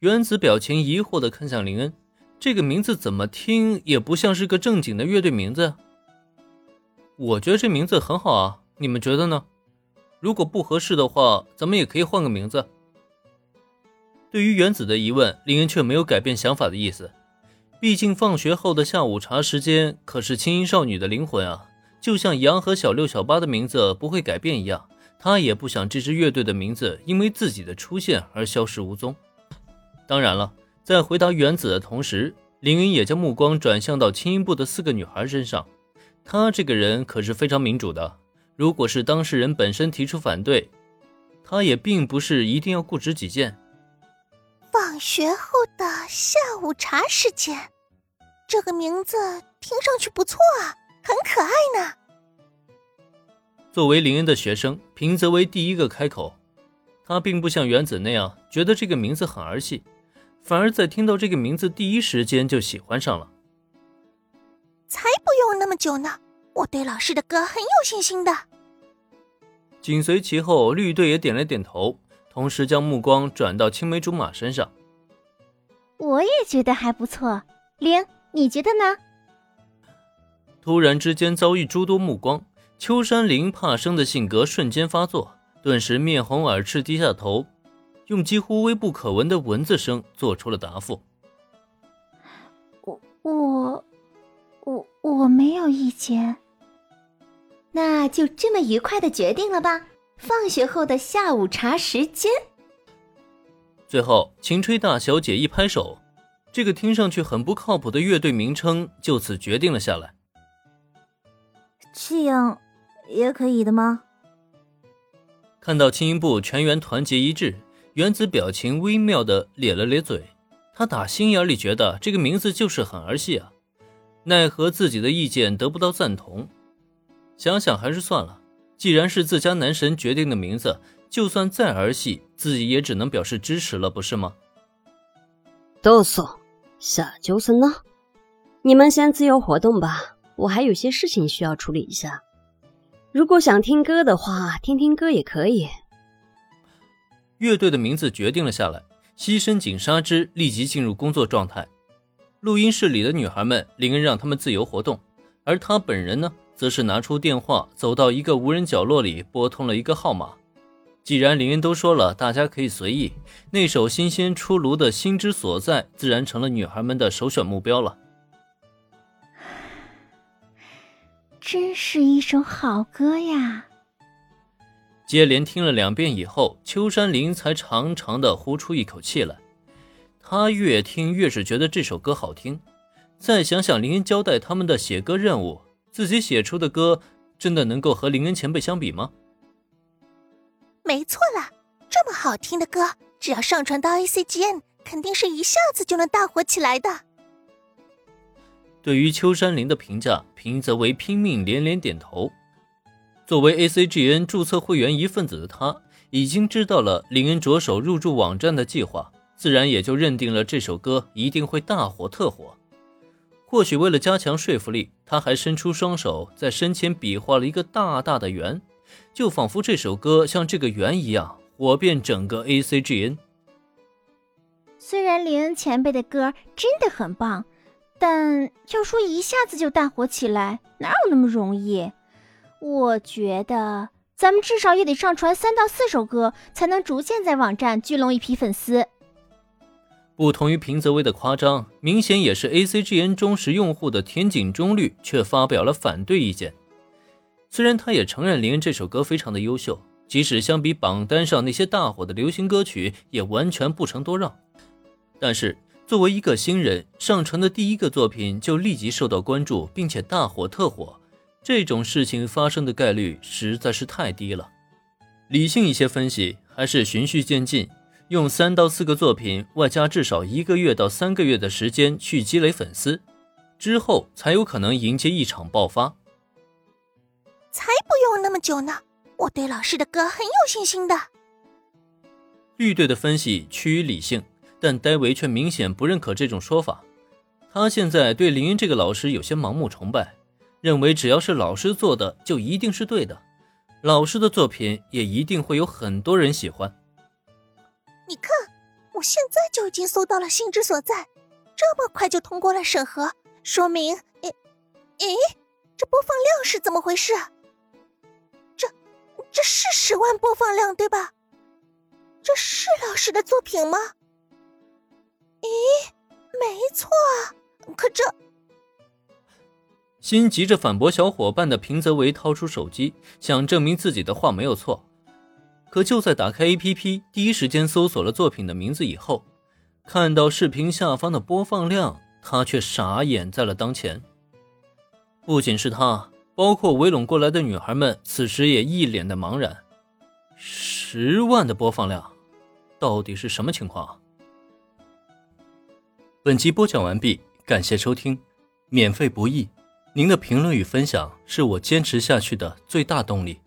原子表情疑惑的看向林恩，这个名字怎么听也不像是个正经的乐队名字。我觉得这名字很好啊，你们觉得呢？如果不合适的话，咱们也可以换个名字。对于原子的疑问，林恩却没有改变想法的意思。毕竟放学后的下午茶时间可是青音少女的灵魂啊，就像杨和小六、小八的名字不会改变一样，他也不想这支乐队的名字因为自己的出现而消失无踪。当然了，在回答原子的同时，林恩也将目光转向到青音部的四个女孩身上。他这个人可是非常民主的。如果是当事人本身提出反对，他也并不是一定要固执己见。放学后的下午茶时间，这个名字听上去不错啊，很可爱呢。作为林恩的学生，平泽为第一个开口，他并不像原子那样觉得这个名字很儿戏，反而在听到这个名字第一时间就喜欢上了。才不用那么久呢，我对老师的歌很有信心的。紧随其后，绿队也点了点头，同时将目光转到青梅竹马身上。我也觉得还不错，玲，你觉得呢？突然之间遭遇诸多目光，秋山林怕生的性格瞬间发作，顿时面红耳赤，低下头，用几乎微不可闻的文字声做出了答复：“我我我我没有意见。”那就这么愉快的决定了吧！放学后的下午茶时间。最后，晴吹大小姐一拍手，这个听上去很不靠谱的乐队名称就此决定了下来。这样也可以的吗？看到青音部全员团结一致，原子表情微妙的咧了咧嘴。他打心眼里觉得这个名字就是很儿戏啊，奈何自己的意见得不到赞同。想想还是算了，既然是自家男神决定的名字，就算再儿戏，自己也只能表示支持了，不是吗？哆嗦，下周三呢？你们先自由活动吧，我还有些事情需要处理一下。如果想听歌的话，听听歌也可以。乐队的名字决定了下来，西深井纱织立即进入工作状态。录音室里的女孩们，林恩让他们自由活动，而他本人呢？则是拿出电话，走到一个无人角落里，拨通了一个号码。既然林恩都说了，大家可以随意。那首新鲜出炉的《心之所在》自然成了女孩们的首选目标了。真是一首好歌呀！接连听了两遍以后，秋山林才长长的呼出一口气来。他越听越是觉得这首歌好听。再想想林恩交代他们的写歌任务。自己写出的歌真的能够和林恩前辈相比吗？没错啦，这么好听的歌，只要上传到 ACGN，肯定是一下子就能大火起来的。对于秋山林的评价，平泽唯拼命连连点头。作为 ACGN 注册会员一份子的他，已经知道了林恩着手入驻网站的计划，自然也就认定了这首歌一定会大火特火。或许为了加强说服力，他还伸出双手在身前比划了一个大大的圆，就仿佛这首歌像这个圆一样火遍整个 ACGN。虽然林恩前辈的歌真的很棒，但要说一下子就大火起来，哪有那么容易？我觉得咱们至少也得上传三到四首歌，才能逐渐在网站聚拢一批粉丝。不同于平泽威的夸张，明显也是 ACGN 忠实用户的田井中律却发表了反对意见。虽然他也承认林恩这首歌非常的优秀，即使相比榜单上那些大火的流行歌曲，也完全不成多让。但是作为一个新人，上传的第一个作品就立即受到关注，并且大火特火，这种事情发生的概率实在是太低了。理性一些分析，还是循序渐进。用三到四个作品，外加至少一个月到三个月的时间去积累粉丝，之后才有可能迎接一场爆发。才不用那么久呢！我对老师的歌很有信心的。绿队的分析趋于理性，但戴维却明显不认可这种说法。他现在对林恩这个老师有些盲目崇拜，认为只要是老师做的就一定是对的，老师的作品也一定会有很多人喜欢。你看我现在就已经搜到了心之所在，这么快就通过了审核，说明……诶，诶，这播放量是怎么回事？这，这是十万播放量对吧？这是老师的作品吗？咦，没错啊，可这……心急着反驳小伙伴的平泽唯掏出手机，想证明自己的话没有错。可就在打开 APP，第一时间搜索了作品的名字以后，看到视频下方的播放量，他却傻眼在了当前。不仅是他，包括围拢过来的女孩们，此时也一脸的茫然。十万的播放量，到底是什么情况？本集播讲完毕，感谢收听，免费不易，您的评论与分享是我坚持下去的最大动力。